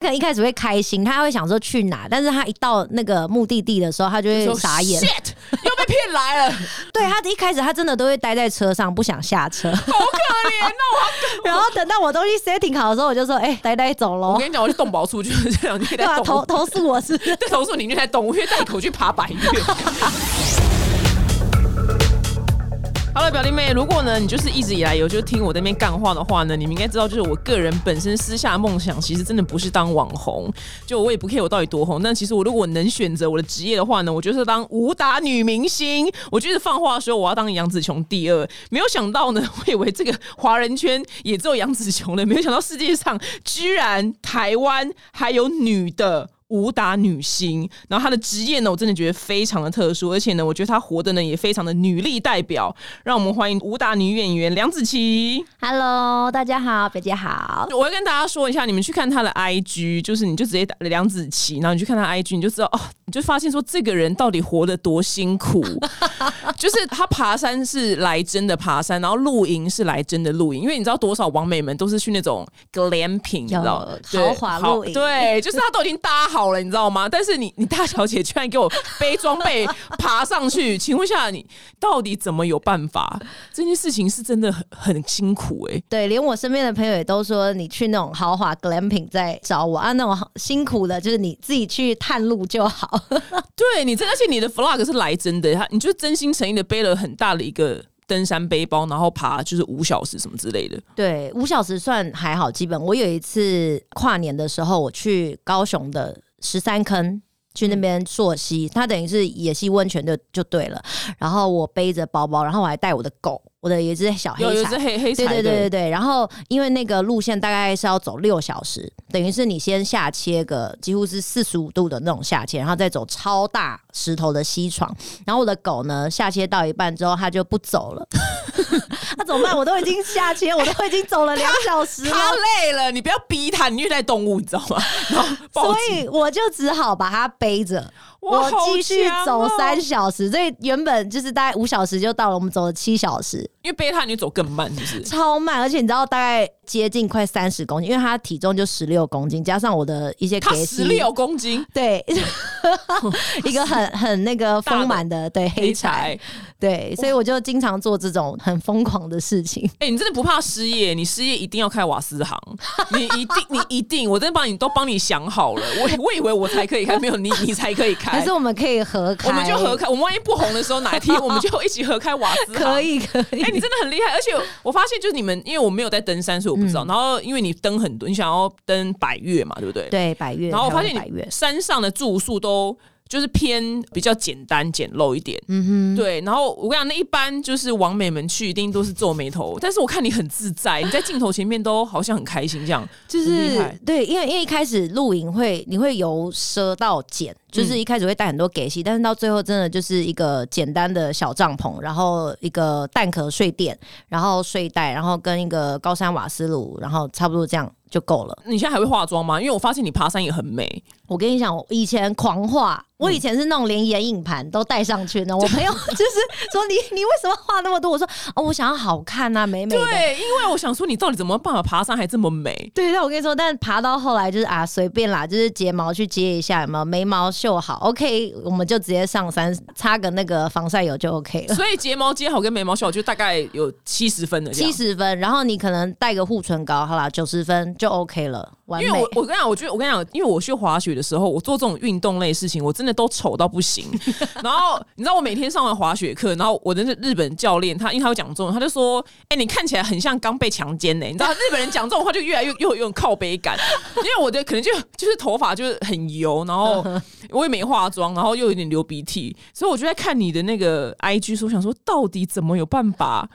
可能一开始会开心，他会想说去哪，但是他一到那个目的地的时候，他就会傻眼。，shit，又被骗来了，对他一开始他真的都会待在车上，不想下车。好可怜哦。然后等到我东西 setting 好的时候，我就说：“哎、呆呆走喽。我跟你讲，我去动保处 就是这两天”在投投诉我是不是在投诉你，你就在动物园带狗去爬百越。好了，表弟妹，如果呢你就是一直以来有就听我在那边干话的话呢，你们应该知道，就是我个人本身私下梦想，其实真的不是当网红，就我也不 care 我到底多红，但其实我如果能选择我的职业的话呢，我就是当武打女明星。我就是放话说我要当杨紫琼第二，没有想到呢，我以为这个华人圈也只有杨紫琼了，没有想到世界上居然台湾还有女的。武打女星，然后她的职业呢，我真的觉得非常的特殊，而且呢，我觉得她活的呢也非常的女力代表。让我们欢迎武打女演员梁子琪。？Hello，大家好，表姐好。我要跟大家说一下，你们去看她的 IG，就是你就直接打梁子琪，然后你去看她 IG，你就知道哦，你就发现说这个人到底活得多辛苦。就是她爬山是来真的爬山，然后露营是来真的露营，因为你知道多少网美们都是去那种 glamping，你知道豪华露营对，就是她都已经搭好了，你知道吗？但是你你大小姐居然给我背装备 爬上去，请问一下你到底怎么有办法？这件事情是真的很很辛苦哎、对，连我身边的朋友也都说，你去那种豪华 glamping 在找我啊，那种辛苦的，就是你自己去探路就好。对你真，而且你的 vlog 是来真的，他你就真心诚意的背了很大的一个登山背包，然后爬就是五小时什么之类的。对，五小时算还好，基本。我有一次跨年的时候，我去高雄的十三坑。去那边溯溪，它等于是野溪温泉就就对了。然后我背着包包，然后我还带我的狗，我的有一只小黑有有柴是黑黑对对对对，然后因为那个路线大概是要走六小时，等于是你先下切个几乎是四十五度的那种下切，然后再走超大石头的溪床。然后我的狗呢，下切到一半之后，它就不走了。那怎么办？我都已经下切，我都已经走了两小时了。他累了，你不要逼他，你虐待动物，你知道吗？然后所以我就只好把它背着，哇我继续走三小时。所以原本就是大概五小时就到了，我们走了七小时。因为贝塔你走更慢，是不是？超慢，而且你知道大概接近快三十公斤，因为他体重就十六公斤，加上我的一些他给十六公斤，对，一个很很那个丰满的对黑柴，，对，所以我就经常做这种很疯狂的事情。哎、你真的不怕失业？你失业一定要开瓦斯行，你一定，你一定，我真的帮你都帮你想好了。我我以为我才可以开，没有你，你才可以开。还是我们可以合开，我们就合开，我们万一不红的时候，哪一天 我们就一起合开瓦斯行可。以可以。哎、你真的很厉害，而且我发现就是你们，因为我没有在登山，所以我不知嗯道。然后因为你登很多，你想要登百越嘛，对不对？。对百越，然后我发现你山上的住宿都就是偏比较简单简陋一点，嗯哼，对。然后我跟你讲，那一般就是往美们去一定都是皱眉头，但是我看你很自在，你在镜头前面都好像很开心这样，就是对，因为因为一开始露营会你会由奢到简，就是一开始会带很多给戏，但是到最后真的就是一个简单的小帐篷，然后一个蛋壳睡垫，然后睡袋，然后跟一个高山瓦斯炉，然后差不多这样就够了。你现在还会化妆吗？因为我发现你爬山也很美，我跟你讲，我以前狂画，我以前是那种连眼影盘都带上去呢。我 朋友 就是说你你为什么画那么多？我说哦，我想要好看啊，美美的。对，因为我想说你到底怎么办法爬山还这么美？对，但我跟你说，但爬到后来就是啊，随便啦，就是睫毛去接一下，有没有眉毛绣好，OK，我们就直接上山，擦个那个防晒油就 OK 了。所以睫毛接好跟眉毛绣好就大概有七十分的七。十分，然后你可能带个护唇膏，好啦，九十分就 OK 了，完美因为我。我跟你讲，我觉得我跟你讲，因为我去滑雪的时候，我做这种运动类事情，我真的都丑到不行。然后你知道，我每天上完滑雪课，然后我的那日本教练他因为他会讲中文，他就说：“哎、你看起来很像刚被强奸呢、你知道，日本人讲这种话就越来越又有有种靠背感，因为我的可能就就是头发就是很油，然后我也没化妆，然后又有点流鼻涕，所以我就在看你的那个 IG 说，想说到底怎么有办法？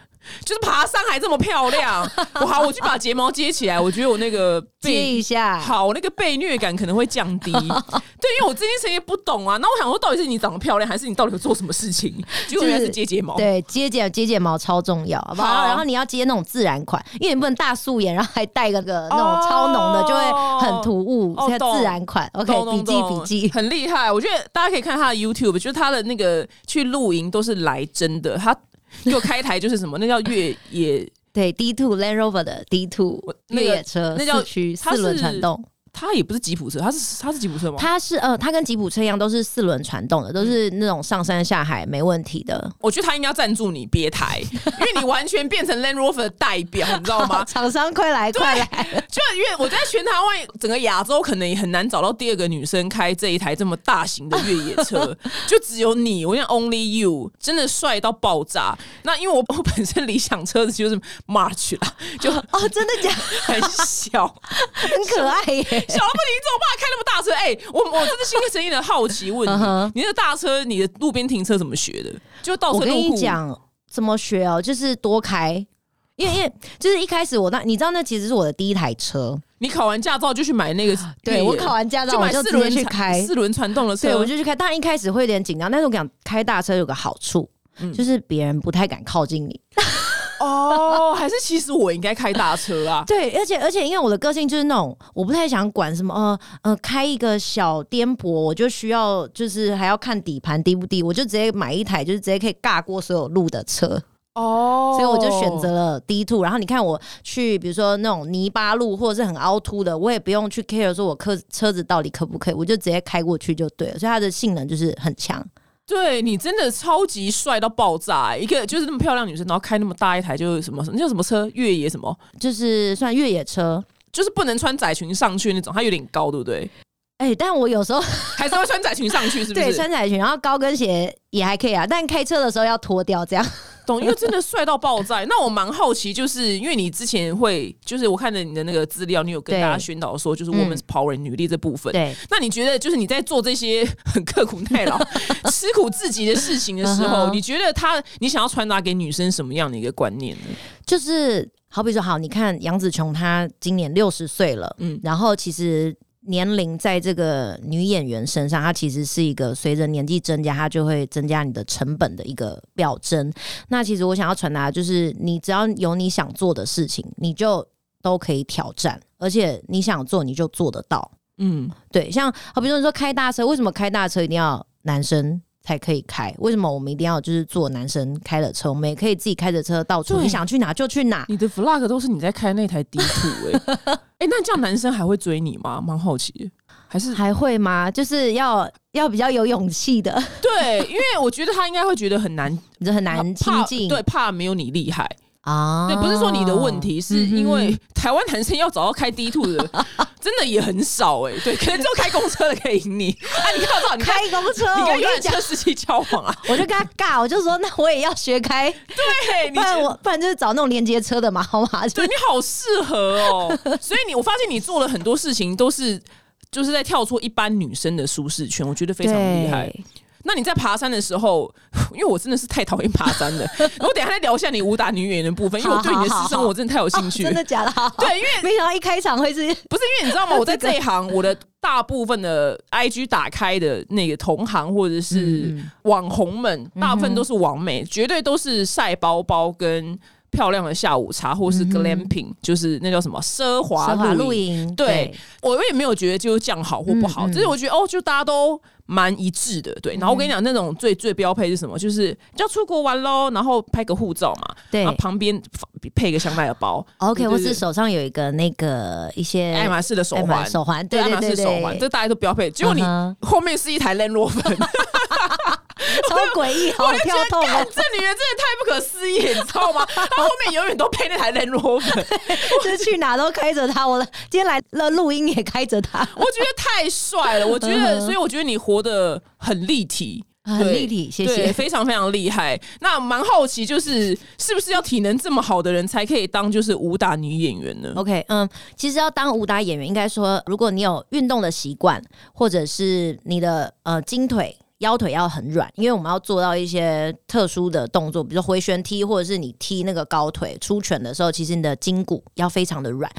就是爬山还这么漂亮，我好，我去把睫毛接起来，我觉得我那个接一下，好，那个被虐感可能会降低。对，因为我这件事情不懂啊。那我想说，到底是你长得漂亮，还是你到底有做什么事情？结果原来是接睫毛。对，接睫接睫毛超重要，好不好？好然后你要接那种自然款，因为你不能大素颜，然后还带个个那种超浓的，哦就会很突兀。哦懂自然款，OK，笔记笔记。很厉害。我觉得大家可以看他的 YouTube，就是他的那个去露营都是来真的。他给我开台就是什么，那叫越野，对，D two Land Rover 的 D two 越野车，那叫四驱四轮传动。它也不是吉普车，它是它是吉普车吗？它是呃，它跟吉普车一样，都是四轮传动的，都是那种上山下海没问题的。我觉得他应该要赞助你别台，因为你完全变成 Land Rover 的代表，你知道吗？厂商快来快来！就因为我在全台湾整个亚洲，可能也很难找到第二个女生开这一台这么大型的越野车，就只有你，我想 Only You，真的帅到爆炸。那因为我我本身理想车子就是 March 啦，就哦，真的假？很小，很可爱耶。小了不，你怎么办开那么大车？哎，我我真的心生一的好奇问你，你那个大车，你的路边停车怎么学的？就到我跟你讲怎么学哦，就是多开，因为因为就是一开始我那你知道那其实是我的第一台车，你考完驾照就去买那个，对我考完驾照就买四轮去开四轮传动的车，对我就去开。当然一开始会有点紧张，但是我讲开大车有个好处，就是别人不太敢靠近你。哦，还是其实我应该开大车啊？对，而且而且，因为我的个性就是那种，我不太想管什么呃呃，开一个小颠簸，我就需要就是还要看底盘低不低，我就直接买一台就是直接可以尬过所有路的车哦，所以我就选择了 D two。然后你看我去，比如说那种泥巴路或者是很凹凸的，我也不用去 care 说我车车子到底可不可以，我就直接开过去就对了，所以它的性能就是很强。对你真的超级帅到爆炸！一个就是那么漂亮女生，然后开那么大一台，就是什么那叫什么车？越野什么？就是算越野车，就是不能穿窄裙上去那种，它有点高，对不对？哎，但我有时候 还是会穿窄裙上去，是不是？对，穿窄裙，然后高跟鞋也还可以啊，但开车的时候要脱掉，这样。懂，因为真的帅到爆炸。那我蛮好奇，就是因为你之前会，就是我看着你的那个资料，你有跟大家宣导说，就是我们 power 女力这部分。对，那你觉得，就是你在做这些 很刻苦耐劳、吃苦自己的事情的时候，你觉得他，你想要传达给女生什么样的一个观念呢？就是好比说，好，你看杨紫琼，她今年六十岁了，嗯，然后其实。年龄在这个女演员身上，它其实是一个随着年纪增加，它就会增加你的成本的一个表征。那其实我想要传达就是，你只要有你想做的事情，你就都可以挑战，而且你想做你就做得到。嗯，对，像好比如说你说开大车，为什么开大车一定要男生？才可以开？为什么我们一定要就是坐男生开的车？我们也可以自己开着车到处，你想去哪就去哪。你的 flag 都是你在开那台 D two 哎哎，那这样男生还会追你吗？蛮好奇，还是还会吗？就是要要比较有勇气的。对，因为我觉得他应该会觉得很难，很难亲近，对，怕没有你厉害。啊，对，不是说你的问题，是因为台湾男生要找到开 D two 的，真的也很少哎。对，可能就开公车的可以赢你。啊，你看到你开公车，你跟越车司机交往啊？我就跟他尬，我就说那我也要学开。对，不然我不然就是找那种连接车的嘛，好吗？对你好适合哦。所以你我发现你做了很多事情，都是就是在跳出一般女生的舒适圈，我觉得非常厉害。那你在爬山的时候，因为我真的是太讨厌爬山了，我等下再聊一下你武打女演员的部分，因为我对你的私生活真的太有兴趣。真的假的？对，因为没想到一开场会是，不是因为你知道吗？我在这一行，我的大部分的 IG 打开的那个同行或者是网红们，大部分都是网美，绝对都是晒包包跟。漂亮的下午茶，或是 glamping，就是那叫什么奢华露营。对我也没有觉得就是这样好或不好，只是我觉得哦，就大家都蛮一致的。对，然后我跟你讲，那种最最标配是什么？就是要出国玩喽，然后拍个护照嘛，对，旁边配个香奈儿包，OK，或是手上有一个那个一些爱马仕的手环，手环，对爱马仕，手环，这大家都标配。结果你后面是一台 Land Rover。超诡异，好跳痛啊！这女人真的太不可思议，你知道吗？她后面永远都配那台 Land Rover，就是去哪都开着它。我今天来了录音也开着它，我觉得太帅了。我觉得，所以我觉得你活得很立体，很立体，谢谢，非常非常厉害。那蛮好奇，就是是不是要体能这么好的人才可以当就是武打女演员呢？OK，嗯，其实要当武打演员，应该说，如果你有运动的习惯，或者是你的呃筋腿。腰腿要很软，因为我们要做到一些特殊的动作，比如说回旋踢，或者是你踢那个高腿出拳的时候，其实你的筋骨要非常的软。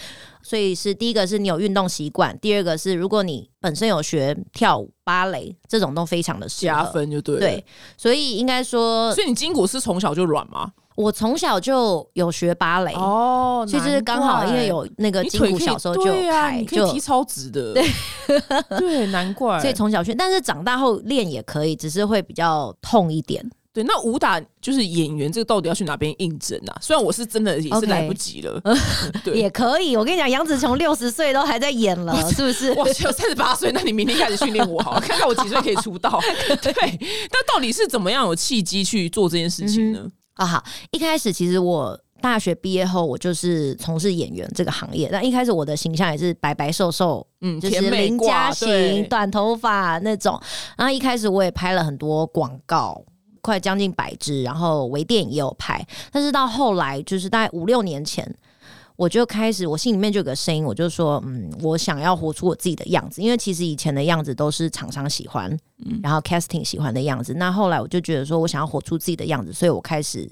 所以是第一个是你有运动习惯，第二个是如果你本身有学跳舞、芭蕾，这种都非常的加分，就对。对，所以应该说，所以你筋骨是从小就软吗？我从小就有学芭蕾哦，其实刚好因为有那个筋骨，小时候就开，就踢超直的，对 对，难怪。所以从小学，但是长大后练也可以，只是会比较痛一点。对，那武打就是演员，这个到底要去哪边应征啊？虽然我是真的也是来不及了，对。也可以。我跟你讲，杨紫琼六十岁都还在演了，是不是？我只有三十八岁，那你明天开始训练我好了，看看我几岁可以出道。对，那到底是怎么样有契机去做这件事情呢？啊，好，一开始其实我大学毕业后，我就是从事演员这个行业。那一开始我的形象也是白白瘦瘦，嗯，就是甜美邻家型、短头发那种。然后一开始我也拍了很多广告。快将近百支，然后微电影也有拍，但是到后来就是大概五六年前，我就开始我心里面就有个声音，我就说，嗯，我想要活出我自己的样子，因为其实以前的样子都是厂商喜欢，嗯然后 casting 喜欢的样子。那后来我就觉得说我想要活出自己的样子，所以我开始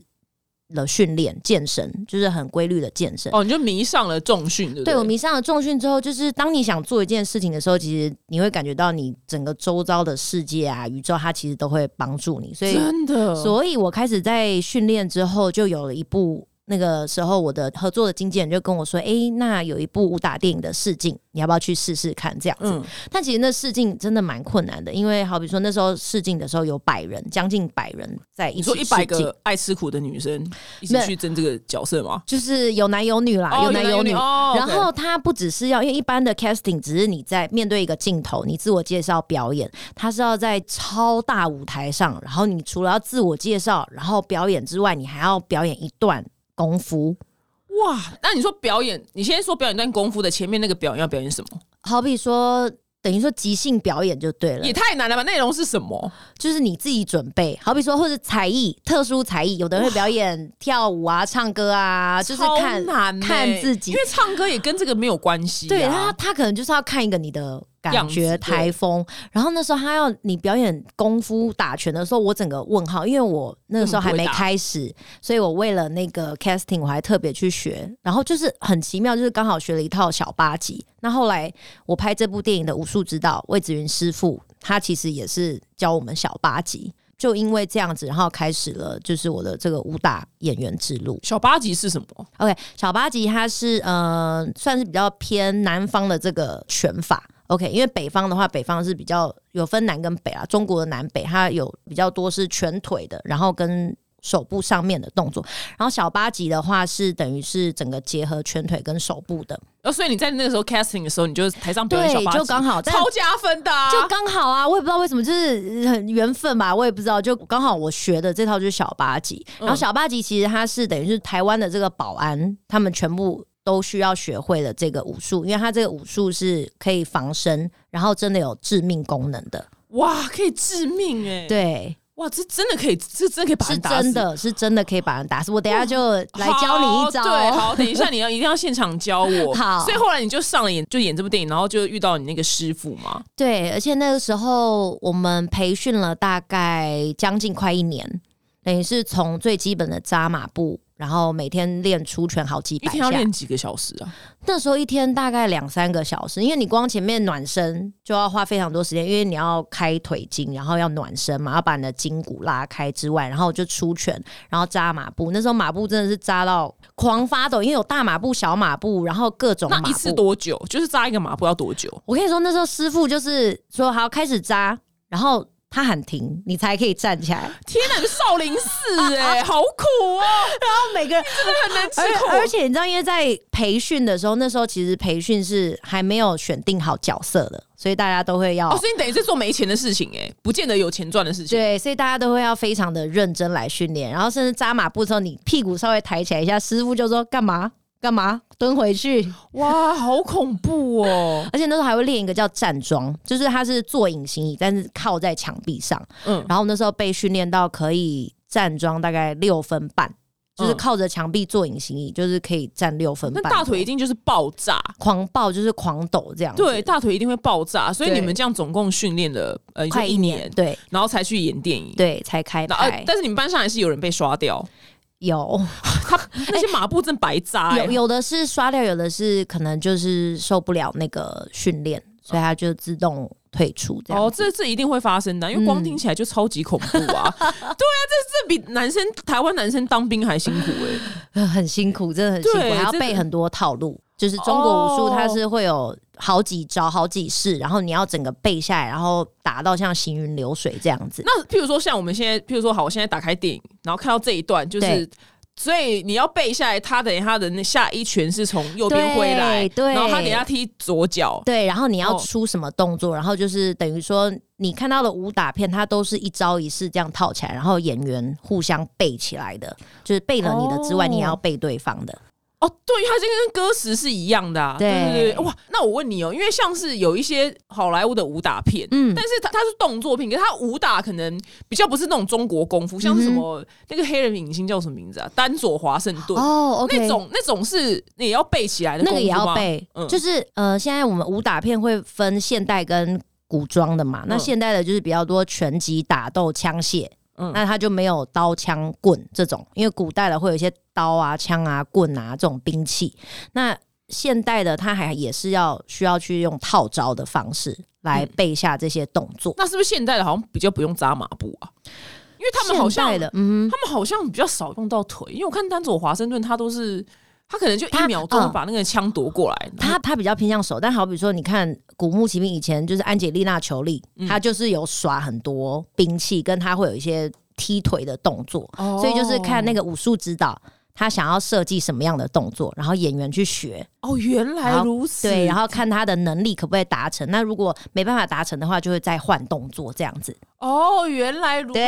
了训练健身，就是很规律的健身。哦，你就迷上了重训，对不对我迷上了重训之后，就是当你想做一件事情的时候，其实你会感觉到你整个周遭的世界啊、宇宙，它其实都会帮助你。所以，真的，所以我开始在训练之后，就有了一部。那个时候，我的合作的经纪人就跟我说：“诶，那有一部武打电影的试镜，你要不要去试试看？”这样子。嗯，但其实那试镜真的蛮困难的，因为好比说那时候试镜的时候有百人，将近百人在一起你说一百个爱吃苦的女生一起去争这个角色吗？就是有男有女啦，哦有男有女。哦然后他不只是要，因为一般的 casting 只是你在面对一个镜头，你自我介绍表演，他是要在超大舞台上，然后你除了要自我介绍，然后表演之外，你还要表演一段功夫。哇，那你说表演，你先说表演段功夫的前面那个表演要表演什么？好比说，等于说即兴表演就对了也，太难了吧？内容是什么？就是你自己准备。好比说，或者才艺、特殊才艺，有的人会表演跳舞啊、唱歌啊，就是看欸看自己因为唱歌也跟这个没有关系、啊。对他，他可能就是要看一个你的感觉台风。然后那时候他要你表演功夫打拳的时候，我整个问号，因为我那个时候还没开始，所以我为了那个 casting 我还特别去学。然后就是很奇妙，就是刚好学了一套小八级。那后来我拍这部电影的武术指导魏子云师傅，他其实也是教我们小八级。就因为这样子，然后开始了就是我的这个武打演员之路。小八级是什么？OK，小八级它是呃算是比较偏南方的这个拳法。OK，因为北方的话，北方是比较有分南跟北啊，中国的南北它有比较多是拳腿的，然后跟手部上面的动作。然后小八级的话是等于是整个结合拳腿跟手部的，哦，所以你在那个时候 casting 的时候，你就台上表演小，八级，就刚好超加分的、啊，就刚好啊，我也不知道为什么，就是很缘分吧，我也不知道，就刚好我学的这套就是小八级，然后小八级其实它是等于是台湾的这个保安，他们全部都需要学会的这个武术，因为它这个武术是可以防身，然后真的有致命功能的，哇，可以致命哎、，对，哇，这真的可以，这真的可以把是人打死真。的是真的可以把人打死。我等一下就来教你一招，好对，好，等一下你要一定要现场教我。好所以后来你就上了演，就演这部电影，然后就遇到你那个师傅嘛。对，而且那个时候我们培训了大概将近快一年，等于是从最基本的扎马步，然后每天练出拳好几百下一天要。练几个小时啊？那时候一天大概两三个小时，因为你光前面暖身就要花非常多时间，因为你要开腿筋，然后要暖身嘛，要把你的筋骨拉开之外，然后就出拳，然后扎马步。那时候马步真的是扎到狂发抖，因为有大马步、小马步，然后各种马步。那一次多久？就是扎一个马步要多久？我跟你说，那时候师傅就是说好开始扎，然后他喊停，你才可以站起来。天哪，少林寺哎、好苦哦、然后每个人真的很难吃苦。而而且你知道，因为在培训的时候，那时候其实培训是还没有选定好角色的，所以大家都会要、哦，所以你等于是做没钱的事情哎、不见得有钱赚的事情。对，所以大家都会要非常的认真来训练，然后甚至扎马步的时候，你屁股稍微抬起来一下，师傅就说干嘛干嘛？蹲回去，哇，好恐怖哦！而且那时候还会练一个叫站桩，就是它是坐隐形椅，但是靠在墙壁上，嗯，然后那时候被训练到可以站桩大概六分半，就是嗯靠着墙壁做隐形椅，就是可以站六分半，那大腿一定就是爆炸。狂爆就是狂抖这样，对，大腿一定会爆炸，所以你们这样总共训练了呃，快一年，对。然后才去演电影。对才开那，呃拍，但是你们班上还是有人被刷掉，有。他那些马步真白扎、欸，有有的是刷掉，有的是可能就是受不了那个训练，所以他就自动退出哦，这这一定会发生的，因为光听起来就超级恐怖啊！对啊，这这比男生台湾男生当兵还辛苦哎、呃 很辛苦，真的很辛苦，还要背很多套路。就是中国武术，哦它是会有好几招、好几式，然后你要整个背下来，然后打到像行云流水这样子。那譬如说像我们现在，譬如说好，我现在打开电影，然后看到这一段，就是。所以你要背下来，他等一下他的那下一拳是从右边挥来，对对然后他等一下踢左脚，对，然后你要哦出什么动作，然后就是等于说你看到的武打片，它都是一招一式这样套起来，然后演员互相背起来的，就是背了你的之外，哦你也要背对方的。哦，对，它这跟歌词是一样的啊。对对对对，哇，那我问你哦，因为像是有一些好莱坞的武打片，嗯但是它它是动作片，可是它武打可能比较不是那种中国功夫，像是什么、那个黑人影星叫什么名字啊？丹佐华盛顿。哦那种那种是也要背起来的那个也要背，嗯就是呃，现在我们武打片会分现代跟古装的嘛，那嗯现代的就是比较多拳击、打斗、枪械。嗯那他就没有刀枪棍这种，因为古代的会有一些刀啊、枪啊、棍啊这种兵器。那现代的他还也是要需要去用套招的方式来背下这些动作。那是不是现代的好像比较不用扎马步啊？因为他们好像嗯，他们好像比较少用到腿，因为我看丹佐华盛顿他都是他可能就一秒钟嗯把那个枪夺过来，他他比较偏向手，但好比说，你看古墓奇兵以前就是安吉丽娜·裘丽，嗯她就是有耍很多兵器，跟她会有一些踢腿的动作，哦所以就是看那个武术指导。他想要设计什么样的动作，然后演员去学，哦，原来如此，对，然后看他的能力可不可以达成。那如果没办法达成的话，就会再换动作这样子。哦，原来如此。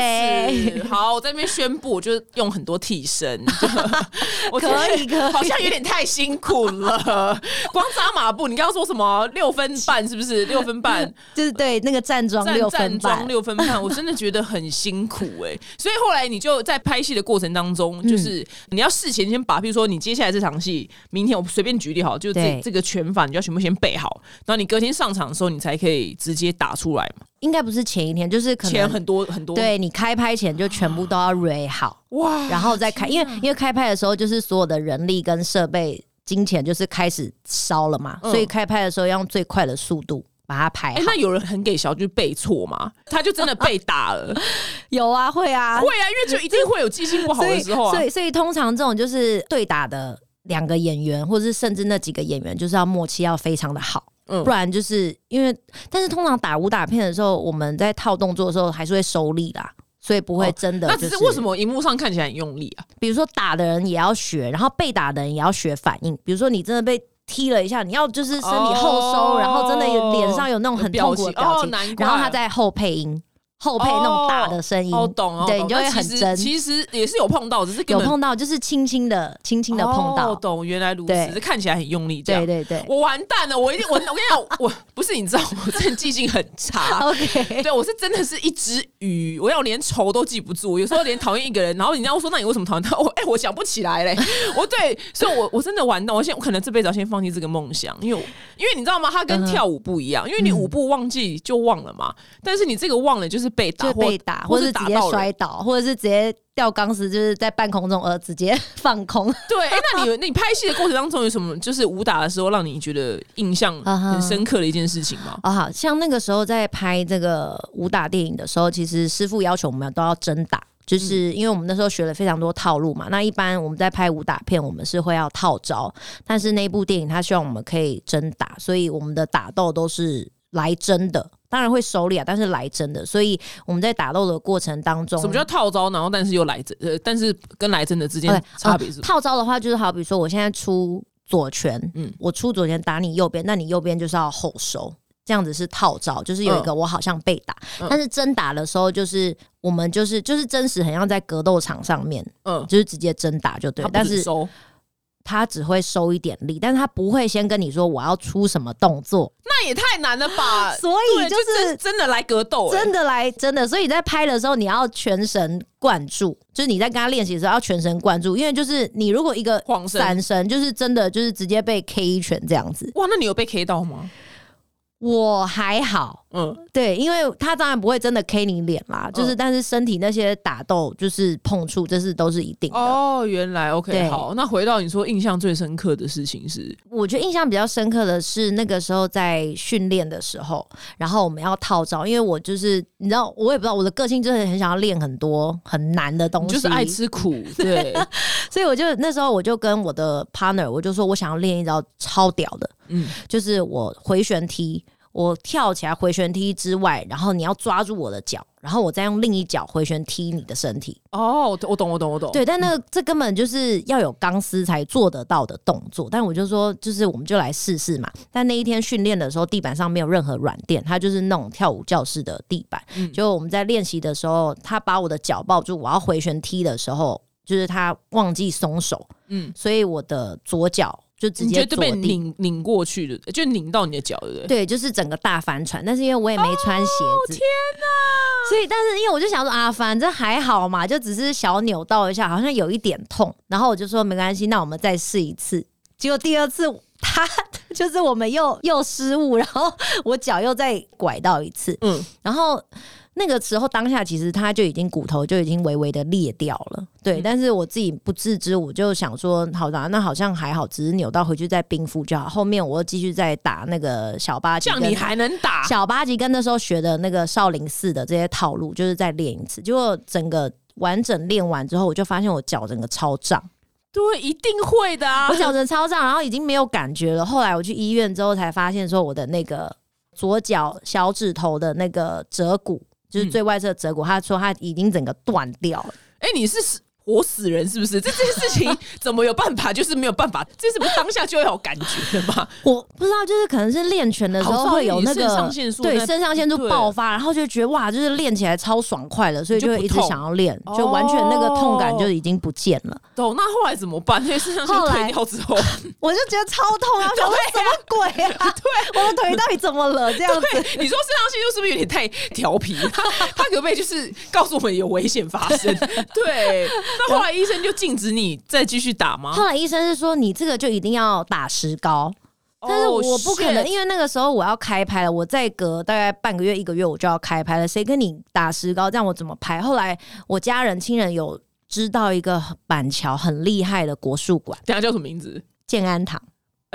好，我在那边宣布，我就用很多替身，可以可以好像有点太辛苦了。光扎马步，你刚刚说什么六分半？是不是六分半？就是对那个站桩站六分站桩半，六分半，我真的觉得很辛苦哎、所以后来你就在拍戏的过程当中，嗯就是你要事前先把，比如说你接下来这场戏，明天我随便举例好，就这这个拳法你就要全部先背好，然后你隔天上场的时候，你才可以直接打出来嘛。应该不是前一天，就是可能钱很多很多，对你开拍前就全部都要 re 好。哇，然后再开，因为因为开拍的时候就是所有的人力跟设备、金钱就是开始烧了嘛，嗯所以开拍的时候要用最快的速度把它排哎、好。那有人很给小，就是背错吗，他就真的被打了。有啊，会啊，会啊，因为就一定会有记性不好的时候啊所。以所以通常这种就是对打的两个演员，或者是甚至那几个演员，就是要默契要非常的好。嗯不然就是因为，但是通常打武打片的时候，我们在套动作的时候还是会收力啦，所以不会哦真的、那就是。只是为什？么荧幕上看起来很用力啊？比如说打的人也要学，然后被打的人也要学反应。比如说你真的被踢了一下，你要就是身体后收，哦然后真的脸上有那种很痛苦的表情，然后他在后配音，后配那种大的声音，哦，懂哦，对你就会很真。其实也是有碰到，只是有碰到，就是轻轻的、轻轻的碰到，哦懂，原来如此，只是看起来很用力这样。对对对。我完蛋了，我一定我我跟你讲，我不是你知道，我真的记性很差。OK，对，我是真的是一只鱼，我要连仇都记不住，有时候连讨厌一个人，然后人家说那你为什么讨厌他？我哎、我想不起来嘞。我对，所以我我真的完蛋，我现在我可能这辈子要先放弃这个梦想，因为因为你知道吗？它跟跳舞不一样，因为你舞步忘记就忘了嘛，但是你这个忘了就是被打被打，或者是直接摔倒，或者是直接掉钢丝，就是在半空中而直接 放空。对，哎、那你你拍戏的过程当中有什么就是武打的时候让你觉得印象很深刻的一件事情吗？哦，好像那个时候在拍这个武打电影的时候，其实师傅要求我们都要真打。就是因为我们那时候学了非常多套路嘛，那一般我们在拍武打片，我们是会要套招，但是那部电影他希望我们可以真打，所以我们的打斗都是来真的，当然会收敛啊，但是来真的，所以我们在打斗的过程当中，什么叫套招？然后但是又来真，呃，但是跟来真的之间差别是？套招的话，就是好比说我现在出左拳，嗯嗯，我出左拳打你右边，那你右边就是要后收。这样子是套招，就是有一个我好像被打，嗯但是真打的时候，就是我们就是就是真实，很像在格斗场上面，嗯，就是直接真打就对他。但是收，他只会收一点力，但是他不会先跟你说我要出什么动作，那也太难了吧？所以，就真是真的来格斗、欸，真的来真的，所以在拍的时候你要全神贯注，就是你在跟他练习的时候要全神贯注，因为就是你如果一个闪神，就是真的就是直接被 K 一拳这样子。哇，那你有被 K 到吗？我还好，嗯，对，因为他当然不会真的 K 你脸啦，就是但是身体那些打斗就是碰触，这是都是一定的。哦，原来 OK，好，那回到你说印象最深刻的事情是，我觉得印象比较深刻的是那个时候在训练的时候，然后我们要套招，因为我就是你知道，我也不知道我的个性就是很想要练很多很难的东西，就是爱吃苦，对，所以我就那时候我就跟我的 partner 我就说我想要练一招超屌的，嗯，就是我回旋踢。我跳起来回旋踢之外，然后你要抓住我的脚，然后我再用另一脚回旋踢你的身体。哦，我我懂，我懂，我懂。对，但那个这根本就是要有钢丝才做得到的动作。但我就说，就是我们就来试试嘛。但那一天训练的时候，地板上没有任何软垫，它就是那种跳舞教室的地板。嗯就我们在练习的时候，他把我的脚抱住，我要回旋踢的时候，就是他忘记松手，嗯，所以我的左脚就直接就被。拧拧过去的，就拧到你的脚，对不对？对，就是整个大帆船，但是因为我也没穿鞋子，天哪！所以但是因为我就想说啊，反正还好嘛，就只是小扭到一下，好像有一点痛，然后我就说没关系，那我们再试一次。结果第二次他 就是我们又又失误，然后我脚又再拐到一次，嗯，然后那个时候当下其实他就已经骨头就已经微微的裂掉了，对，嗯但是我自己不自知，我就想说，好的，那好像还好，只是扭到回去再冰敷就好。后面我又继续再打那个小八级跟，这样你还能打？小八级跟那时候学的那个少林寺的这些套路，就是再练一次。结果整个完整练完之后，我就发现我脚整个超胀，对，一定会的啊！我脚整个超胀，然后已经没有感觉了。后来我去医院之后才发现，说我的那个左脚小指头的那个折骨，就是最外侧折骨，他说他已经整个断掉了。哎、你是死活死人是不是？这这件事情 怎么有办法？就是没有办法，这是不是当下就会有感觉的吗？我不知道，就是可能是练拳的时候会有那个好像肾上腺素对在肾上腺素爆发，然后就觉得哇，就是练起来超爽快了，所以就会一直想要练，哦就完全那个痛感就已经不见了。懂？那后来怎么办？那些肾上腺后来退掉之后，我就觉得超痛啊！我想说什么鬼啊？对，我的腿到底怎么了？这样子，对，你说肾上腺素是不是有点太调皮？他他可不可以就是告诉我们有危险发生？对，那 后来医生就禁止你再继续打吗？后来医生是说你这个就一定要打石膏。但是哦我不可能因为那个时候我要开拍了，我再隔大概半个月一个月我就要开拍了，谁跟你打石膏？这样我怎么拍？后来我家人亲人有知道一个板桥很厉害的国术馆等一下叫什么名字？建安堂，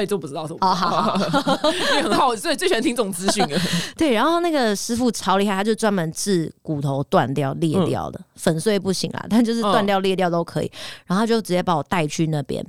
哎、这我不知道，这我不知道。哦，好好，因为很好，所以最喜欢听这种资讯。了。对，然后那个师傅超厉害，他就专门治骨头断掉、裂掉的，粉碎不行啦，但就是断掉、裂掉都可以。然后他就直接把我带去那边，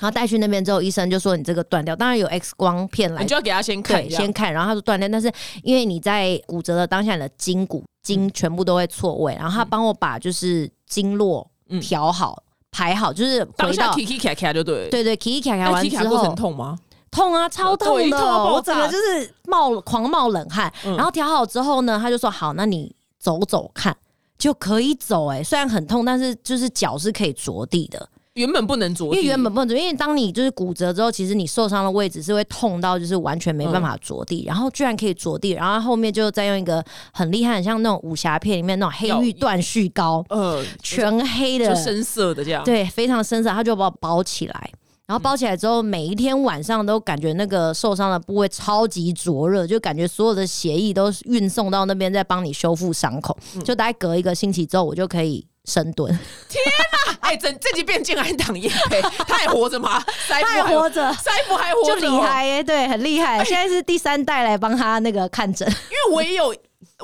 然后带去那边之后，医生就说你这个断掉，当然有 X 光片来你就要给他先看先看，然后他说断掉，但是因为你在骨折的当下，你的筋骨筋全部都会错位，然后他帮我把就是经络嗯。调好、排好，就是当下回到。K K 卡卡就对。对对，K K 卡那完 K 之后痛吗？痛啊，超痛的，我整个就是冒狂冒冷汗。嗯然后调好之后呢，他就说好，那你走走看，就可以走。哎，虽然很痛，但是就是脚是可以着地的，原本不能着地，因为原本不能着，因为当你就是骨折之后，其实你受伤的位置是会痛到就是完全没办法着地，然后居然可以着地，然后后面就再用一个很厉害，很像那种武侠片里面那种黑玉断续膏，呃，全黑的就，深色的这样。对，非常深色，他就把我包起来。然后包起来之后，每一天晚上都感觉那个受伤的部位超级灼热，就感觉所有的血液都运送到那边，在帮你修复伤口。嗯就大概隔一个星期之后，我就可以深蹲。哎，整这集变健安党叶配，他还活着吗？还活着，塞夫还活着就，厉害耶、对，很厉害。现在是第三代来帮他那个看诊，因为我也有。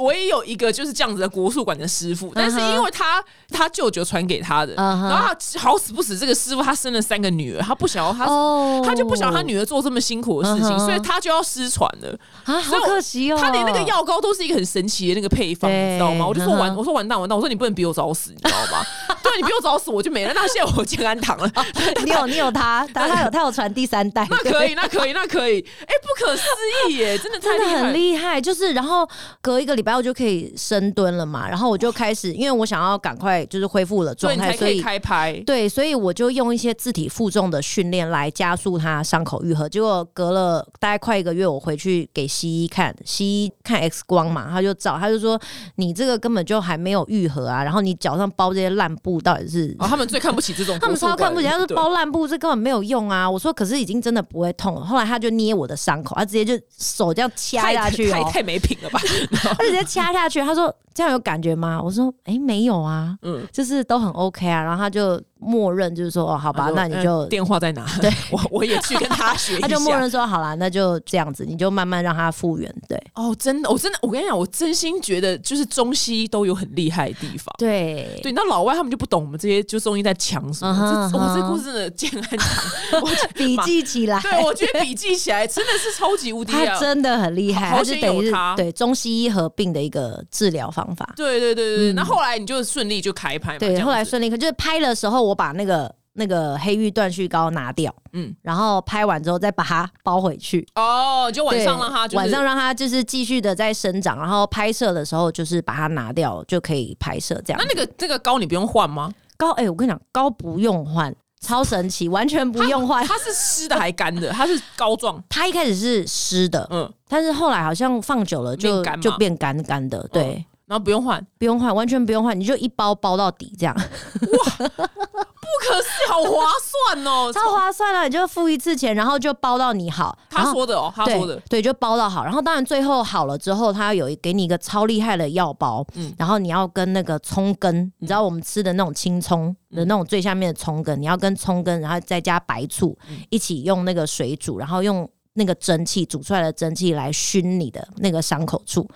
我也有一个就是这样子的国术馆的师傅，但是因为他他舅舅传给他的，然后他好死不死，这个师傅他生了三个女儿，他不想要他哦他就不想要他女儿做这么辛苦的事情，所以他就要失传了。啊，好可惜哦。他连那个药膏都是一个很神奇的那个配方，你知道吗？我就说完，我说完蛋完蛋，我说你不能比我早死，你知道吗？对，你比我早死我就没了。那现在我健安堂了，你有你有他，他他有他有传第三代，那可以，那可以，那可以。哎，不可思议耶，真的太真的厉害。很厉害，就是然后隔一个礼拜我就可以深蹲了嘛，然后我就开始，因为我想要赶快就是恢复了状态，所以开拍。对，所以我就用一些自体负重的训练来加速它伤口愈合。结果隔了大概快一个月，我回去给西医看，西医看 X 光嘛，他就找，他就说你这个根本就还没有愈合啊，然后你脚上包这些烂布到底是。哦，他们最看不起这种 他们超看不起，他说包烂布这根本没有用啊！我说可是已经真的不会痛了。后来他就捏我的伤口，他直接就手这样掐下去哦，太太没品了吧？接 掐下去。他说这样有感觉吗？我说哎、没有啊，嗯，就是都很 OK 啊。然后他就默认就是说哦好吧，那你就电话在哪？对，我我也去跟他学一下。他就默认说好啦，那就这样子，你就慢慢让他复原。对哦，真的，我真的，我跟你讲，我真心觉得就是中西医都有很厉害的地方。对对，那老外他们就不懂我们这些就中医在强什么。这哇，嗯哼这故事真的健汉长，我笔记起来。对，我觉得笔记起来真的是超级无敌啊！他真的很厉害，好险他是等于他对中西医合并的一个治疗方法。对对对对对，那后来你就顺利就开拍嘛，对，后来顺利，可就是拍的时候，我把那个那个黑玉断续膏拿掉，嗯嗯，然后拍完之后再把它包回去。哦，就晚上让它就是晚上让它就是继续的在生长，然后拍摄的时候就是把它拿掉就可以拍摄这样那。那个这个膏你不用换吗？膏，哎、我跟你讲，膏不用换，超神奇，完全不用换。它是湿的还干的？它是膏状，它一开始是湿的，嗯，但是后来好像放久了就就变干干的，对。然后不用换，不用换，完全不用换，你就一包包到底这样，哇不可思议，好划算哦！超划算了。你就付一次钱，然后就包到你好。他说的哦，他说的，对，就包到好。然后当然最后好了之后，他有一给你一个超厉害的药包，嗯然后你要跟那个葱根，你知道我们吃的那种青葱的那种最下面的葱根，你要跟葱根，然后再加白醋、嗯一起用那个水煮，然后用那个蒸汽煮出来的蒸汽来熏你的那个伤口处，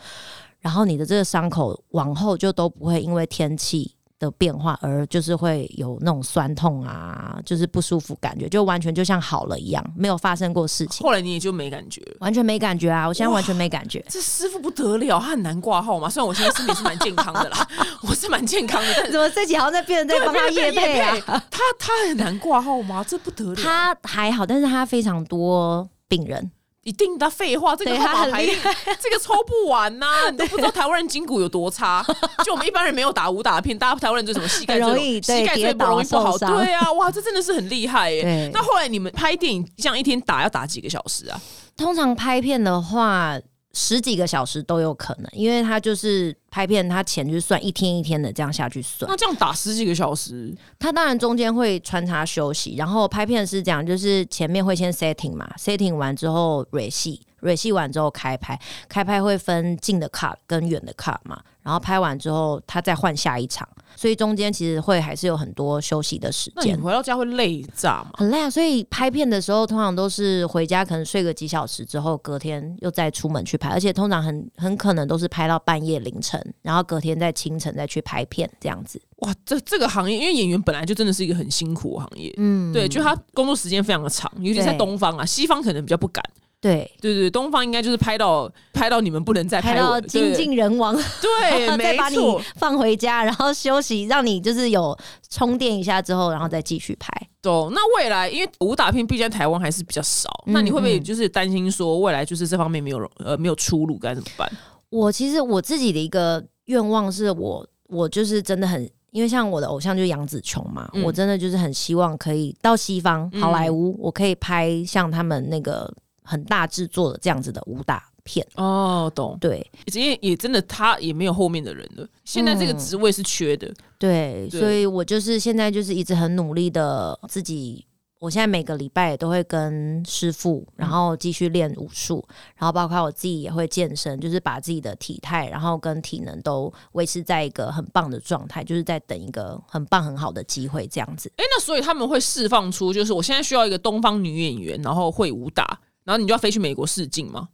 然后你的这个伤口往后就都不会因为天气。的变化，而就是会有那种酸痛啊，就是不舒服感觉，就完全就像好了一样，没有发生过事情。后来你也就没感觉。完全没感觉啊！我现在完全没感觉。这师傅不得了，他很难挂号嘛。虽然我现在身体是蛮健康的啦，我是蛮健康的，怎么这几好像在变成在帮他夜配啊？他他很难挂号吗？这不得了，他还好，但是他非常多病人，一定的废话，这个对号码他很厉牌 这个抽不完呐、你都不知道台湾人筋骨有多差。就我们一般人没有打武打片，大家台湾人就什么膝盖很最容易膝盖最不容易不好。对啊，哇，这真的是很厉害耶。那后来你们拍电影这样一天打要打几个小时啊？通常拍片的话。十几个小时都有可能，因为他就是拍片，他钱就是算一天一天的这样下去算。那这样打十几个小时，他当然中间会穿插休息，然后拍片是这样，就是前面会先 setting 嘛，setting 完之后蕊戏，蕊戏完之后开拍，开拍会分近的 cut 跟远的 cut 嘛，然后拍完之后他再换下一场，所以中间其实会还是有很多休息的时间。那你回到家会累炸吗？很累啊，所以拍片的时候通常都是回家可能睡个几小时之后，隔天又再出门去拍，而且通常很很可能都是拍到半夜凌晨，然后隔天在清晨再去拍片这样子。哇，这这个行业，因为演员本来就真的是一个很辛苦的行业，嗯，对，就他工作时间非常的长，尤其在东方啊，西方可能比较不敢。对，对对，东方应该就是拍到拍到你们不能再拍我到精尽人亡，对，再没把你错，放回家，然后休息，让你就是有充电一下之后，然后再继续拍。懂。那未来因为武打片毕竟台湾还是比较少，嗯那你会不会嗯就是担心说未来就是这方面没有呃没有出路该怎么办？我其实我自己的一个愿望是我，我就是真的很。因为像我的偶像就是杨紫琼嘛，嗯我真的就是很希望可以到西方嗯好莱坞，我可以拍像他们那个很大制作的这样子的武打片。哦，懂。对因为也真的他也没有后面的人了，现在这个嗯职位是缺的。对，对所以我就是现在就是一直很努力的自己。我现在每个礼拜也都会跟师傅，然后继续练武术，然后包括我自己也会健身，就是把自己的体态，然后跟体能都维持在一个很棒的状态，就是在等一个很棒很好的机会这样子。哎、那所以他们会释放出，就是我现在需要一个东方女演员，然后会武打，然后你就要飞去美国试镜吗？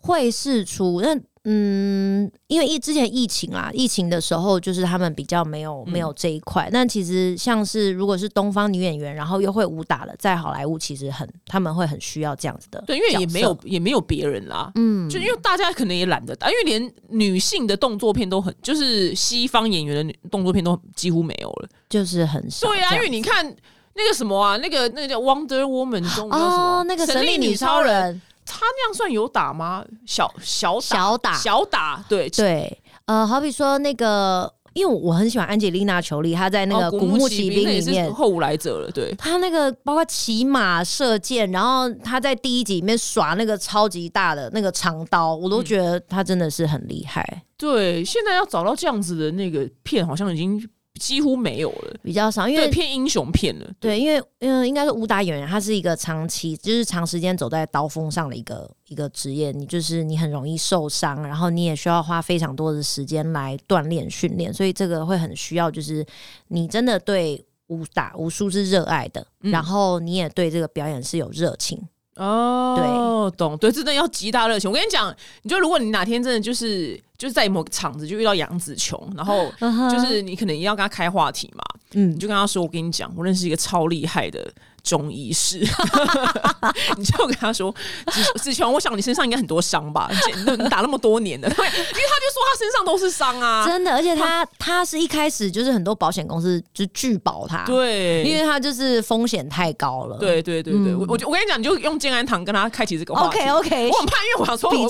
会试出那嗯，因为疫之前疫情啦，疫情的时候就是他们比较没有嗯没有这一块。但其实像是如果是东方女演员，然后又会武打的，在好莱坞其实很他们会很需要这样子的。对，因为也没有也没有别人啦。嗯，就因为大家可能也懒得打，因为连女性的动作片都很，就是西方演员的动作片都几乎没有了。就是很少对啊，因为你看那个什么啊，那个那个叫 Wonder Woman 中文叫什么？哦，那个神力女超人，她那样算有打吗？小小打小打小打，对对，呃，好比说那个，因为我很喜欢安吉丽娜·裘丽，她在那个哦《古墓奇兵》里面。后无来者了，对。她那个包括骑马射箭，然后她在第一集里面耍那个超级大的那个长刀，我嗯都觉得她真的是很厉害，对，现在要找到这样子的那个片，好像已经几乎没有了。比较少，因，为偏英雄片了。对，因为嗯，应该是武打演员，他是一个长期就是长时间走在刀锋上的一个一个职业，你就是你很容易受伤，然后你也需要花非常多的时间来锻炼训练，所以这个会很需要，就是你真的对武打武术是热爱的，嗯然后你也对这个表演是有热情。哦，对懂，对，真的要极大热情。我跟你讲，你就如果你哪天真的就是就是在某个场子就遇到杨紫琼，然后就是你可能也要跟他开话题嘛，嗯。你就跟他说：“我跟你讲，我认识一个超厉害的中医师。”你就跟他说：“子子琼，我想你身上应该很多伤吧？你你打那么多年的，对，因为他就说他身上都是伤啊，真的，而且他他是一开始就是很多保险公司就拒保他，，对，因为他就是风险太高了。对对对对，我我我跟你讲，你就用健安堂跟他开启这个话题。，OK OK，我很怕，因为我想说，我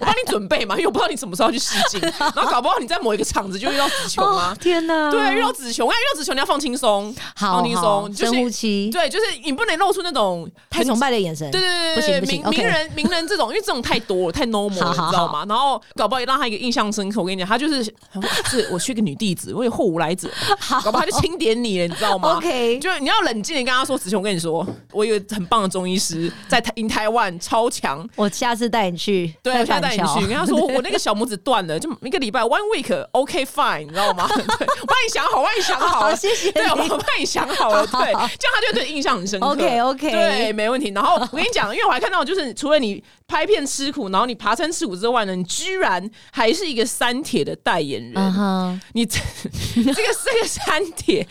帮你准备嘛，因为我不知道你什么时候去试镜，然后搞不好你在某一个场子就遇到子琼啊哦，，天哪，对，遇到子琼，我看遇到子琼你要放轻松，好放轻好松，就是吸，对，就是你不能露出那种太崇拜的眼神，对对对对对，行不行名名人名人这种，因为这种太多了，太 normal 了，你知道吗？然后搞不好也让他一个印象深刻。我跟你讲，他就是是，我，是我缺个女弟子，我有后无来者，搞不好他就钦点你了，你知道吗？OK 就你要冷静的跟他说，子雄，我跟你说，我有一个很棒的中医师在台 in 台湾超强。我下次带你去，对，在我下次带你去，跟他说我那个小拇指断了，就一个礼拜 one week OK fine，你知道吗？对，我帮你想好，我帮你想好好了，谢谢对，我帮你想好了，对，这样他就对你印象很深刻。OK，OK 对，没问题。然后我跟你讲，因为我还看到，就是除了你拍片吃苦，然后你爬山吃苦之外呢，你居然还是一个三铁的代言人。嗯哼，你这 这个这个三铁，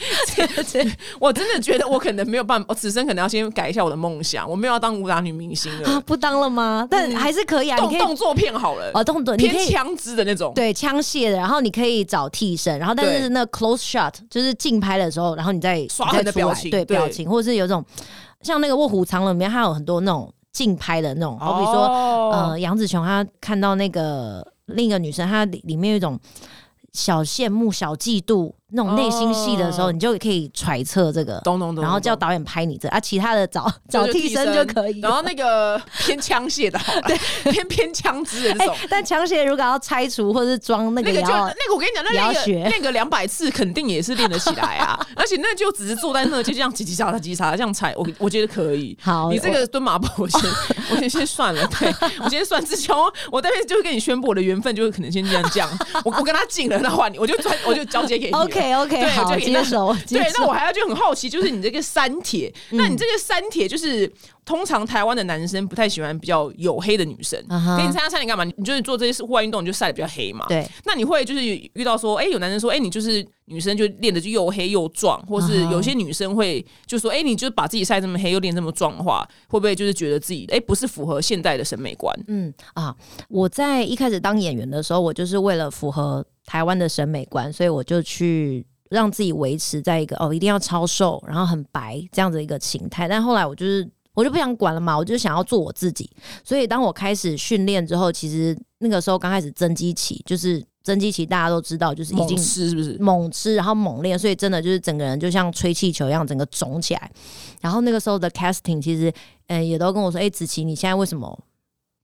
我真的觉得我可能没有办法，我此生可能要先改一下我的梦想，我没有要当武打女明星啊，了，不当了吗？但还是可以啊，动动作片好了，哦，动作你可以。偏枪支的那种。对枪械的，然后你可以找替身，然后但是那 close shot 就是近拍的时候，然后你再刷你再出来痕的表情对对表情，或者是有种像那个《卧虎藏龙》里面，它有很多那种竞拍的那种，好比说哦。呃，杨紫琼她看到那个另一个女生，她里里面有一种小羡慕、小嫉妒那种内心戏的时候，哦你就可以揣测这个，懂懂懂，然后叫导演拍你这啊，其他的找找替身就可以。然后那个偏枪械的好了，偏偏枪支的这哎、种。但枪械如果要拆除或是装那个那个就，那个，我跟你讲，那个学那个两百次肯定也是练得起来啊！而 且那就只是坐在那，就这样叽叽喳喳、叽叽喳喳这样踩，我我觉得可以。好你这个蹲马步，我先 我先先算了，对我先算之前，我这边就会跟你宣布我的缘分，就是可能先这样这样。我我跟他进了，那换你，我就专我就交接给你了。OK OK 对好接受对，那我还要就很好奇，就是你这个三铁，那你这个三铁就是通常台湾的男生不太喜欢比较黝黑的女生。给你参加三铁干嘛？你就是做这些户外运动，你就晒得比较黑嘛。对，那你会就是遇到说，哎、有男生说，哎、你就是女生就练的就又黑又壮，或是有些女生会就说，哎、你就把自己晒这么黑又练这么壮的话，会不会就是觉得自己哎、不是符合现代的审美观？嗯啊，我在一开始当演员的时候，我就是为了符合台湾的审美观，所以我就去让自己维持在一个哦一定要超瘦，然后很白这样子一个形态。但后来我就是我就不想管了嘛，我就想要做我自己。所以当我开始训练之后，其实那个时候刚开始增肌期，就是增肌期大家都知道，就是已猛经吃是不是？猛吃，然后猛练，所以真的就是整个人就像吹气球一样，整个肿起来。然后那个时候的 casting 其实，嗯、也都跟我说，哎、子琪，你现在为什么？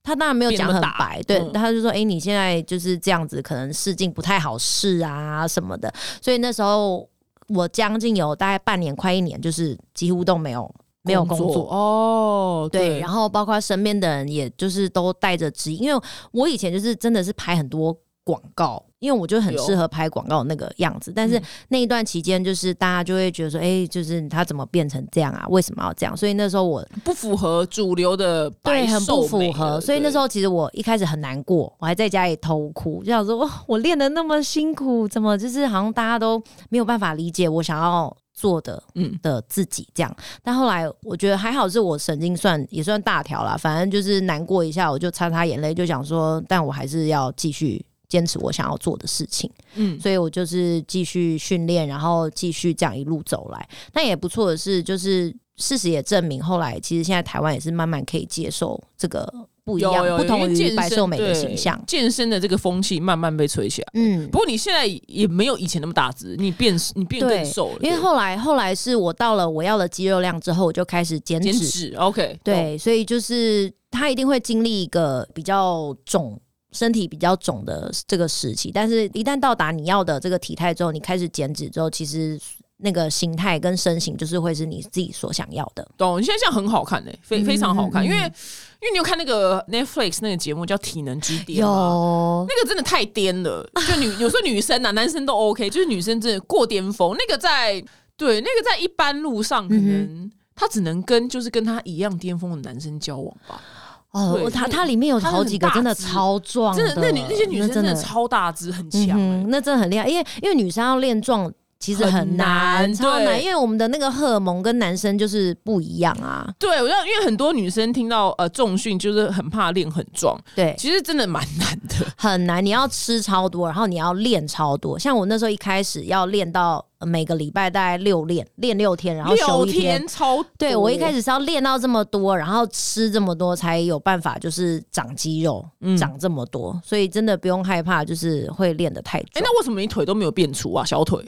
他当然没有讲很白，对，嗯他就说，哎、你现在就是这样子，可能试镜不太好试啊什么的。所以那时候我将近有大概半年，快一年，就是几乎都没有没有工作。哦，对，然后包括身边的人，也就是都带着质疑，因为我以前就是真的是拍很多广告，因为我就很适合拍广告那个样子。但是嗯那一段期间，就是大家就会觉得说，哎、就是他怎么变成这样啊？为什么要这样？所以那时候我不符合主流的对很不符合，所以那时候其实我一开始很难过，我还在家里偷哭，就想说，哇，我练的那么辛苦，怎么就是好像大家都没有办法理解我想要做的嗯的自己这样。但后来我觉得还好，是我神经算也算大条啦，反正就是难过一下，我就擦擦眼泪，就想说，但我还是要继续。坚持我想要做的事情，嗯所以我就是继续训练，然后继续这样一路走来。但也不错的是，就是事实也证明，后来其实现在台湾也是慢慢可以接受这个不一样，有有不同于白瘦美的形象。健身的这个风气慢慢被吹起来。嗯，不过你现在也没有以前那么大只，你变你变更瘦了，因为后来后来是我到了我要的肌肉量之后，我就开始减减脂。，OK，懂对，所以就是他一定会经历一个比较肿。身体比较肿的这个时期，但是一旦到达你要的这个体态之后，你开始减脂之后，其实那个形态跟身形就是会是你自己所想要的。懂，你现在这样很好看呢、非嗯非常好看，嗯因为因为你有看那个 Netflix 那个节目叫《体能之巅》那个真的太颠了，就女 有时候女生啊，男生都 OK，就是女生真的过巅峰。那个在对那个在一般路上可嗯能。她只能跟就是跟她一样巅峰的男生交往吧，哦，对它它里面有好几个真的超壮真的那女那些女生真的的超大只很强、那真的很厉害，因为因为女生要练壮。其实很很难，超难，因为我们的那个荷尔蒙跟男生就是不一样啊。对，我知道，因为很多女生听到呃重训就是很怕练很壮，对，其实真的蛮难的。很难，你要吃超多，然后你要练超多。像我那时候一开始要练到呃每个礼拜大概六练，练六天，然后休六一天。天超多对我一开始是要练到这么多，然后吃这么多，才有办法就是长肌肉，嗯长这么多。所以真的不用害怕，就是会练得太哎、壮。那为什么你腿都没有变粗啊？小腿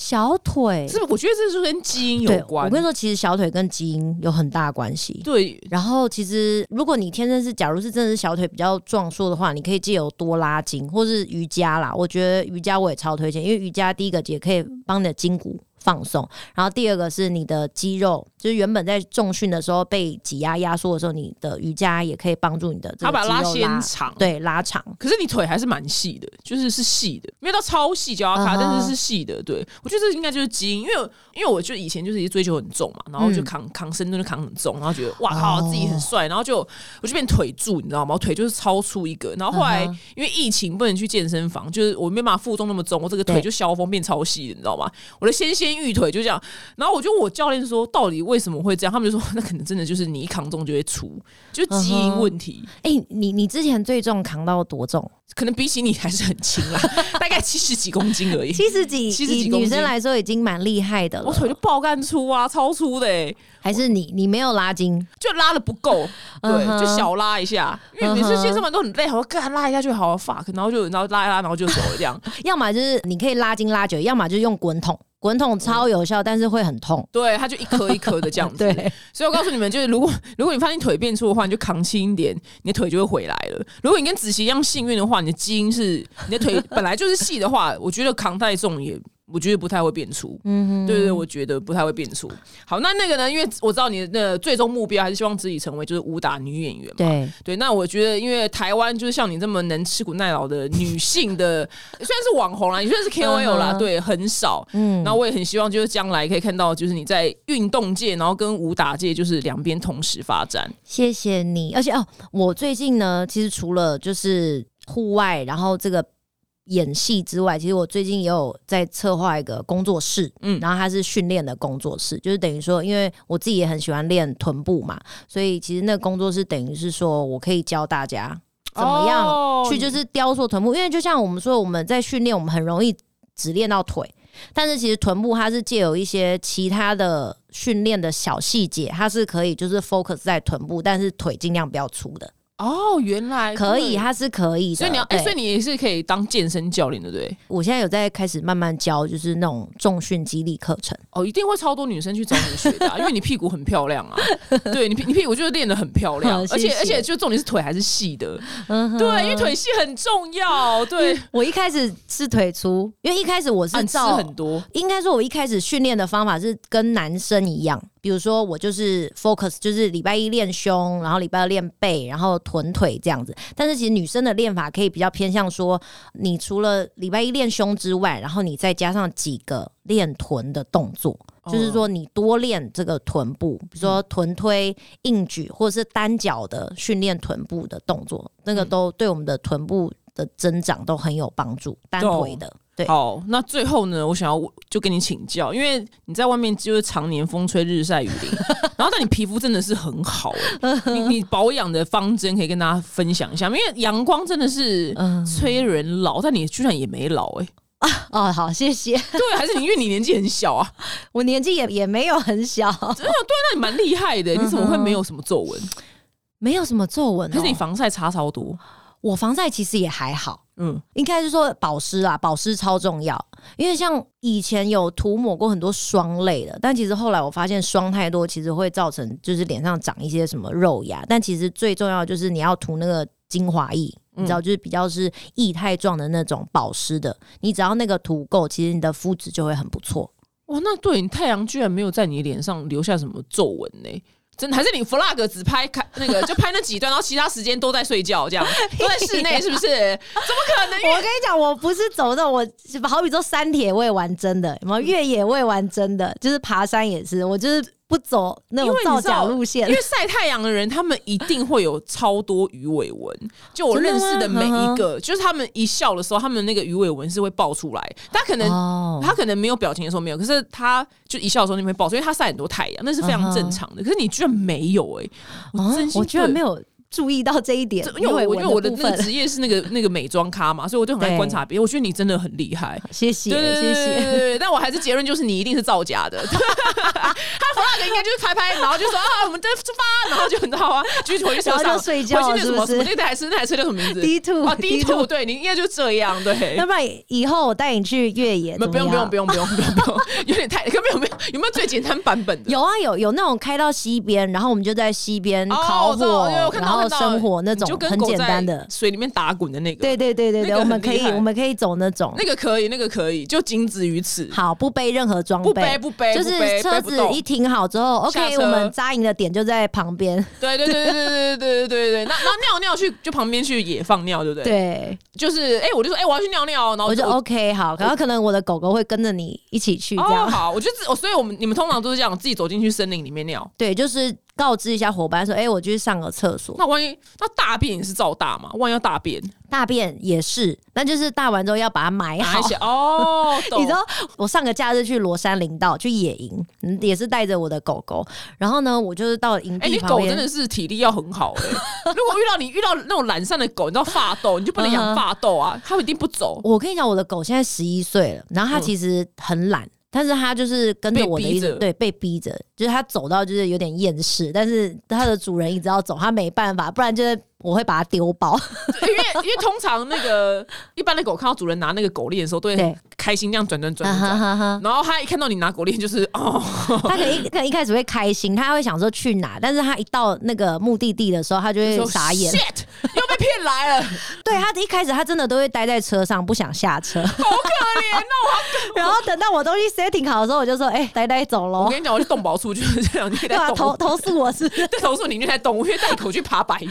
小腿是不是？我觉得这是跟基因有对，关。我跟你说，其实小腿跟基因有很大关系。对，然后，其实如果你天生是，假如是真的是小腿比较壮硕的话，你可以借由多拉筋或是瑜伽啦。我觉得瑜伽我也超推荐，因为瑜伽第一个也可以帮你的筋骨放松，然后第二个是你的肌肉，就是原本在重训的时候被挤压压缩的时候，你的瑜伽也可以帮助你的这个他把它拉肌肉拉纤长。。对拉长。可是你腿还是蛮细的，就是是细的，没有到超细就要卡但是是细的。对我觉得这应该就是基因，因为因为我就以前就是追求很重嘛，然后就嗯扛、扛深蹲就扛很重，然后觉得哇靠、哦自己很帅，然后就我就变腿柱，你知道吗？我腿就是超粗一个，然后后来、因为疫情不能去健身房，就是我没办法负重那么重，我这个腿就消风变超细的，你知道吗？我的纤纤玉腿就这样，然后我就问我教练说，到底为什么会这样？他们就说那可能真的就是你一扛重就会粗，就基因问题。哎、你你之前最重扛到多重？可能比起你还是很轻啦，大概七十几公斤而已。七十几，七十几公斤女生来说已经蛮厉害的了。我腿就爆干粗啊，超粗的、欸，还是你你没有拉筋？就拉的不够，对，就小拉一下，因为每次健身完都很累，我说干拉一下就好了，fuck，然后就然后拉一拉，然后就走了这样。要么就是你可以拉筋拉久，要么就是用滚筒，滚筒超有效，但是会很痛。对，它就一颗一颗的这样子。对，所以我告诉你们，就是如果如果你发现腿变粗的话，你就扛轻一点，你的腿就会回来了。如果你跟子琪一样幸运的话，你的基因是你的腿本来就是细的话，我觉得扛太重也。我觉得不太会变粗，嗯对对对，我觉得不太会变粗。好，那那个呢？因为我知道你的最终目标还是希望自己成为就是武打女演员嘛。对，对，那我觉得，因为台湾就是像你这么能吃苦耐劳的女性的，虽然是网红啦，也算是 KOL 啦，对，很少。嗯，那我也很希望，就是将来可以看到，就是你在运动界，然后跟武打界，就是两边同时发展。谢谢你。而且哦，我最近呢，其实除了就是户外，然后这个。演戏之外，其实我最近也有在策划一个工作室，嗯嗯，然后它是训练的工作室，就是等于说，因为我自己也很喜欢练臀部嘛，所以其实那个工作室等于是说我可以教大家怎么样哦去就是雕塑臀部，因为就像我们说，我们在训练，我们很容易只练到腿，但是其实臀部它是借有一些其他的训练的小细节，它是可以就是 focus 在臀部，但是腿尽量不要粗的，哦，原来可以，对它是可以的。所以你要，哎、对所以你也是可以当健身教练，对不对？我现在有在开始慢慢教，就是那种重训激励课程。哦，一定会超多女生去找你学的啊、因为你屁股很漂亮啊。对你屁，你屁股就是练得很漂亮，好而且而且就重点是腿还是细的，嗯哼对，因为腿细很重要。对，我一开始是腿粗，因为一开始我是按吃照很多，应该说，我一开始训练的方法是跟男生一样，比如说我就是 focus，就是礼拜一练胸，然后礼拜二练背，然后臀腿这样子。但是其实女生的练法可以比较偏向说，你除了礼拜一练胸之外，然后你再加上几个练臀的动作。哦就是说，你多练这个臀部，比如说臀推、硬举，或者是单脚的训练臀部的动作，那个都对我们的臀部的增长都很有帮助。单腿的，对，好，那最后呢，我想要就跟你请教，因为你在外面就是常年风吹日晒雨淋，然后但你皮肤真的是很好、欸，你你保养的方针可以跟大家分享一下，因为阳光真的是嗯。催人老，但你居然也没老哎、啊哦，好，谢谢。对，还是你因为你年纪很小啊，我年纪也也没有很小，对那你蛮厉害的、你怎么会没有什么皱纹？没有什么皱纹、哦。可是你防晒差超多，我防晒其实也还好，嗯，应该是说保湿啊，保湿超重要。因为像以前有涂抹过很多霜类的，但其实后来我发现霜太多，其实会造成就是脸上长一些什么肉芽。但其实最重要就是你要涂那个精华液，你知道，就是比较是液态状的那种保湿的。你只要那个涂够，其实你的肤质就会很不错。哇，那对你太阳居然没有在你脸上留下什么皱纹呢？真的还是你 flag 只拍开那个就拍那几段，然后其他时间都在睡觉，这样 都在室内，是不是？怎么可能？我跟你讲，我不是走那种，我好比说山铁我也玩真的，有没有越野我也玩真的，就是爬山也是，我就是。不走那种造假路线，因为晒太阳的人，他们一定会有超多鱼尾纹。就我认识的每一个，就是他们一笑的时候，他们那个鱼尾纹是会爆出来。他可能他可能没有表情的时候没有，可是他就一笑的时候你会爆出，因为他晒很多太阳，那是非常正常的。可是你居然没有哎，我真我居然没有。注意到这一点，因为我因为我的那个职业是那个那个美妆咖嘛，所以我就很爱观察别人。我觉得你真的很厉害，谢谢，谢谢。但我还是结论就是你一定是造假的。他 flag 应该就是拍拍，然后就说啊，我们出发，然后就你知道吗？继续回去车上睡觉，回去那什么什么那台车那台车叫什么名字？D two 啊，D two，对你应该就这样对。要不然以后我带你去越野，不用不用不用不用不用不用，有点太有没有没有有没有最简单版本的？有啊有有那种开到西边，然后我们就在西边烤火，然后生活那。种很简单的水里面打滚的那个，对对对对对，我们可以我们可以走那种，那个可以那个可以，就仅止于此。好，不背任何装备，不背不背，就是车子一停好之后，OK，我们扎营的点就在旁边。对对对对对对对对对对，那那尿尿去就旁边去也放尿，对不对？对，就是哎，我就说哎，我要去尿尿，然后我就 OK 好，然后可能我的狗狗会跟着你一起去，这样好。我觉得，所以我们你们通常都是这样，自己走进去森林里面尿。对，就是。告知一下伙伴说：“哎，我去上个厕所。”那万一那大便也是照大嘛？万一要大便，大便也是，那就是大完之后要把它埋好。哦，你知道我上个假日去罗山林道去野营，也是带着我的狗狗。然后呢，我就是到营地旁边。你狗真的是体力要很好哎！如果遇到你遇到那种懒散的狗，你知道发豆，你就不能养发豆啊，它一定不走。我跟你讲，我的狗现在十一岁了，然后它其实很懒。但是他就是跟着我的意思，对，被逼着，就是他走到就是有点厌世，但是他的主人一直要走，他没办法，不然就是。我会把它丢包，因为因为通常那个 一般的狗看到主人拿那个狗链的时候，都会开心，这样转转转转。然后它一看到你拿狗链，就是哦，它可能一可能一开始会开心，它会想说去哪，但是它一到那个目的地的时候，它就会傻眼，shit，又被骗来了。对，他一开始他真的都会待在车上，不想下车，好可怜哦。然后等到我东西 setting 好的时候，我就说，哎，呆呆走喽。我跟你讲，我去动保处就是这样，你对啊，投投诉我是，投诉你就在动物园带狗去爬百越。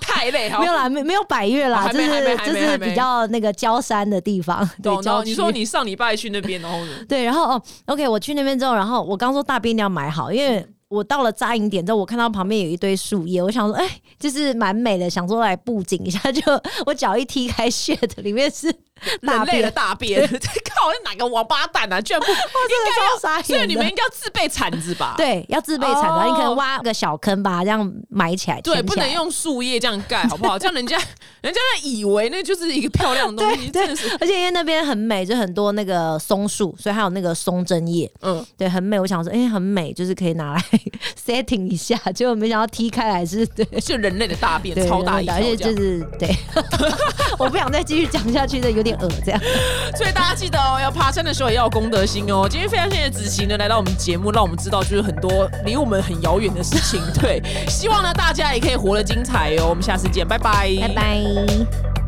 太累，没有啦，没没有百越啦，就是就是比较那个焦山的地方。对，然后你说你上礼拜去那边，然后对，然后哦，OK，我去那边之后，然后我刚说大便要买好，因为我到了扎营点之后，我看到旁边有一堆树叶，我想说，哎，就是蛮美的，想说来布景一下，就我脚一踢开，shit，里面是。人类的大便，靠！哪个王八蛋啊？居然不 应该要，所以你们应该要自备铲子吧？对，要自备铲子，你可能挖个小坑把它这样埋起来。对，不能用树叶这样盖，好不好？这样人家人家以为那就是一个漂亮的东西，真的是。而且因为那边很美，就很多那个松树，所以还有那个松针叶。嗯，对，很美。我想说，哎，很美，就是可以拿来 setting 一下。结果没想到踢开来是对，是人类的大便，超大而且就是对。我不想再继续讲下去的，有点恶这样。所以大家记得哦，要爬山的时候也要有公德心哦。今天非常谢谢子晴呢来到我们节目，让我们知道就是很多离我们很遥远的事情。对，希望呢大家也可以活得精彩哦。我们下次见，拜拜，拜拜。